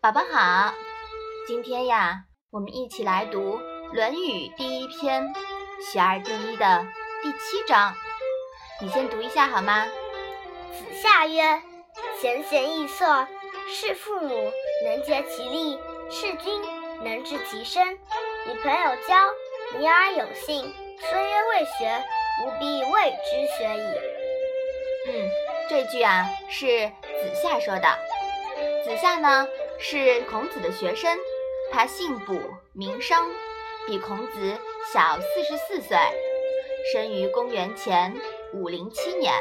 宝宝好，今天呀，我们一起来读《论语》第一篇《学而第一》的第七章。你先读一下好吗？子夏曰：“贤贤易色，事父母能竭其力，事君能治其身。与朋友交，尼而有信，虽曰未学，吾必谓之学矣。”嗯，这句啊是子夏说的。子夏呢是孔子的学生，他姓卜，名商，比孔子小四十四岁，生于公元前五零七年。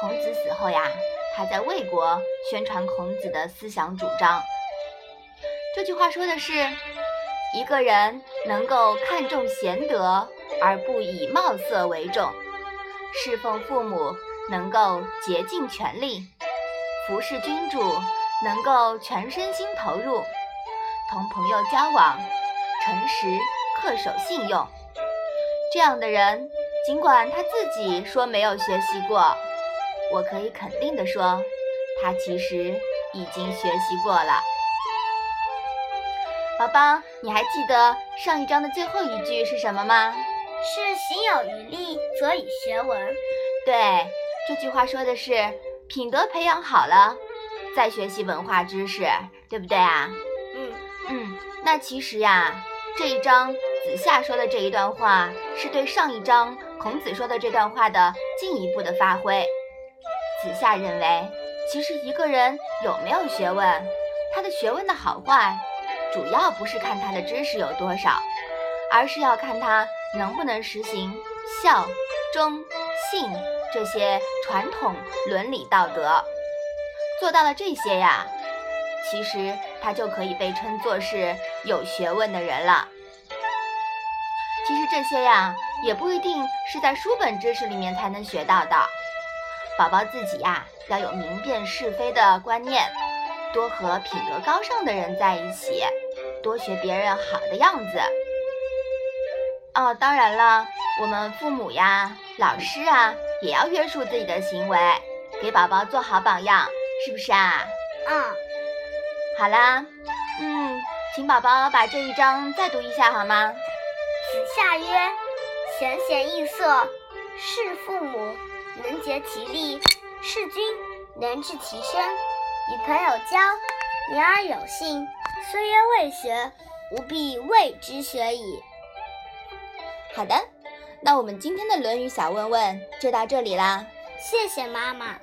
孔子死后呀，他在魏国宣传孔子的思想主张。这句话说的是，一个人能够看重贤德而不以貌色为重，侍奉父母能够竭尽全力，服侍君主。能够全身心投入，同朋友交往，诚实恪守信用，这样的人，尽管他自己说没有学习过，我可以肯定的说，他其实已经学习过了。宝宝，你还记得上一章的最后一句是什么吗？是行有余力，则以学文。对，这句话说的是品德培养好了。再学习文化知识，对不对啊？嗯嗯，那其实呀，这一章子夏说的这一段话，是对上一章孔子说的这段话的进一步的发挥。子夏认为，其实一个人有没有学问，他的学问的好坏，主要不是看他的知识有多少，而是要看他能不能实行孝、忠、信这些传统伦理道德。做到了这些呀，其实他就可以被称作是有学问的人了。其实这些呀，也不一定是在书本知识里面才能学到的。宝宝自己呀，要有明辨是非的观念，多和品德高尚的人在一起，多学别人好的样子。哦，当然了，我们父母呀、老师啊，也要约束自己的行为，给宝宝做好榜样。是不是啊？嗯，好啦，嗯，请宝宝把这一章再读一下好吗？子夏曰：“贤贤易色，事父母能竭其力，事君能治其身。与朋友交，言而有信，虽曰未学，吾必谓之学矣。”好的，那我们今天的《论语》小问问就到这里啦。谢谢妈妈。